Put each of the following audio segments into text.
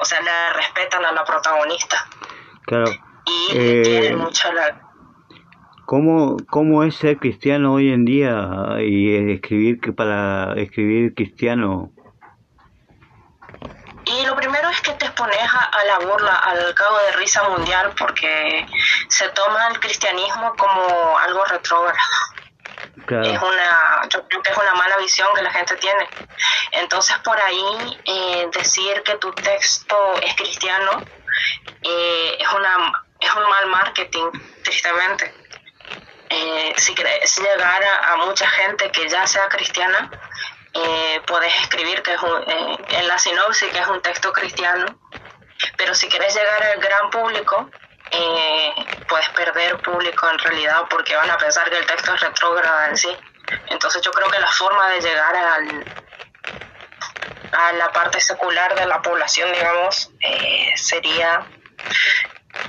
o sea, le respetan a la protagonista. Claro. Y le Eh, quieren mucho la... ¿Cómo, ¿Cómo es ser cristiano hoy en día y escribir que para escribir cristiano? Y lo primero es que te expones a, a la burla, al cabo de risa mundial, porque se toma el cristianismo como algo retrógrado. Es una, yo creo que es una mala visión que la gente tiene. Entonces por ahí eh, decir que tu texto es cristiano eh, es una es un mal marketing, tristemente. Eh, si querés llegar a, a mucha gente que ya sea cristiana, puedes escribir que es un, en la sinopsis que es un texto cristiano, pero si quieres llegar al gran público, eh, puedes perder público en realidad porque van a pensar que el texto es retrógrado en sí. Entonces yo creo que la forma de llegar al, a la parte secular de la población, digamos, eh, sería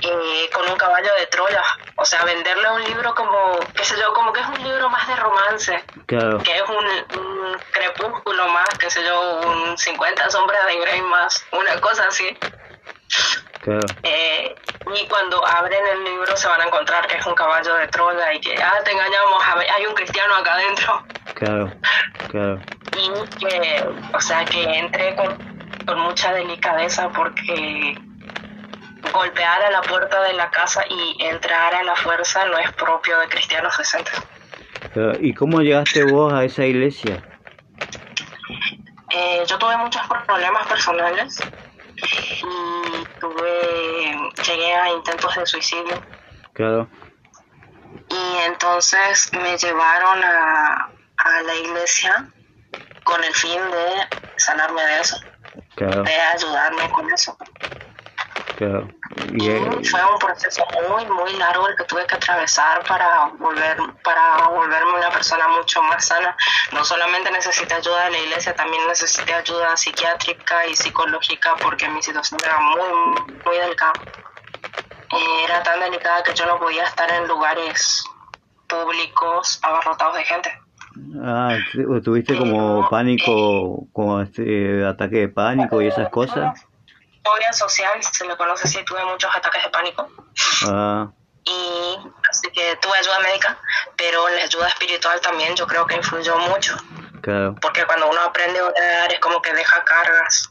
eh, con un caballo de Troya. O sea, venderle un libro como, qué sé yo, como que es un libro más de romance, claro, que es un, un crepúsculo más, qué sé yo, un 50 sombras de Grey más, una cosa así. Claro, Eh, y cuando abren el libro se van a encontrar que es un caballo de Troya y que, ah, te engañamos, hay un cristiano acá adentro. claro, claro, Y que, o sea, que entre con, con mucha delicadeza porque golpear a la puerta de la casa y entrar a la fuerza no es propio de cristianos decentes. ¿Y cómo llegaste vos a esa iglesia? Eh, yo tuve muchos problemas personales y tuve, llegué a intentos de suicidio. Claro, y entonces me llevaron a, a la iglesia con el fin de sanarme de eso, claro, de ayudarme con eso. Claro. Y, eh, fue un proceso muy, muy largo el que tuve que atravesar para volver, para volverme una persona mucho más sana. No solamente necesité ayuda de la iglesia, también necesité ayuda psiquiátrica y psicológica porque mi situación era muy, muy delicada. Era tan delicada que yo no podía estar en lugares públicos abarrotados de gente. ah, tu- ¿tuviste como pánico, como este ataque de pánico y esas cosas? Fobia social, se le conoce así, tuve muchos ataques de pánico. Ah, y así que tuve ayuda médica, pero la ayuda espiritual también yo creo que influyó mucho, claro, porque cuando uno aprende a orar es como que deja cargas.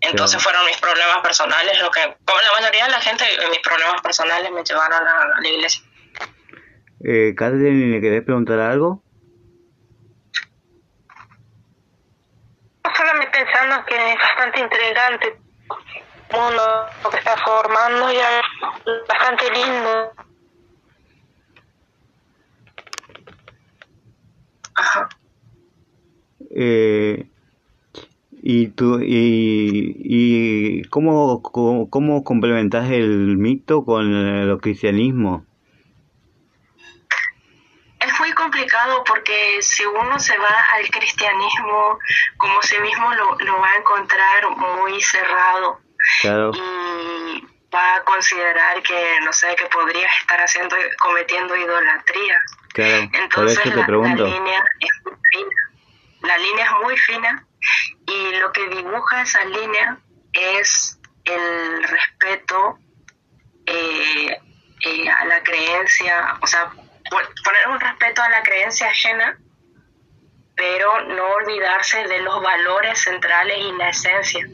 Entonces Claro. fueron mis problemas personales, lo que, como la mayoría de la gente, mis problemas personales me llevaron a, a la iglesia. eh, Catherine, ¿le querés preguntar algo? Solo me pensando que es bastante intrigante mundo que está formando y es bastante lindo. Ajá. Eh, ¿y tú, y, y cómo, cómo, cómo complementas el mito con el cristianismo? Es muy complicado porque si uno se va al cristianismo, como sí mismo lo, lo va a encontrar muy cerrado. Claro, y va a considerar que no sé que podría estar haciendo cometiendo idolatría. Claro, por entonces eso te la, línea es muy fina. La línea es muy fina y lo que dibuja esa línea es el respeto eh, eh, a la creencia o sea pon- poner un respeto a la creencia ajena pero no olvidarse de los valores centrales y la esencia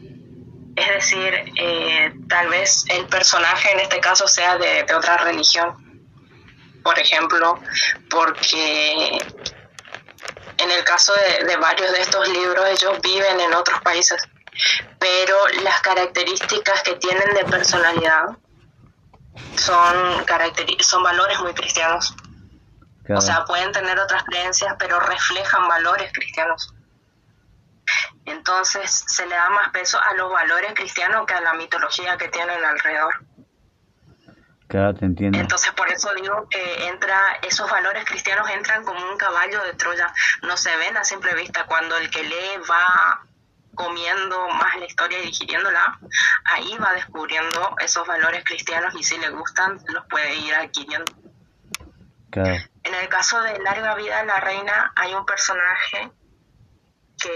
es decir, eh, tal vez el personaje en este caso sea de, de otra religión, por ejemplo, porque en el caso de, de varios de estos libros ellos viven en otros países, pero las características que tienen de personalidad son, son valores muy cristianos. Claro, O sea, pueden tener otras creencias, pero reflejan valores cristianos. Entonces se le da más peso a los valores cristianos que a la mitología que tienen alrededor. claro, te entiendo. Entonces por eso digo que entra, esos valores cristianos entran como un caballo de Troya. No se ven a simple vista. Cuando el que lee va comiendo más la historia y digiriéndola, ahí va descubriendo esos valores cristianos y si le gustan los puede ir adquiriendo. Claro, En el caso de Larga Vida de la Reina hay un personaje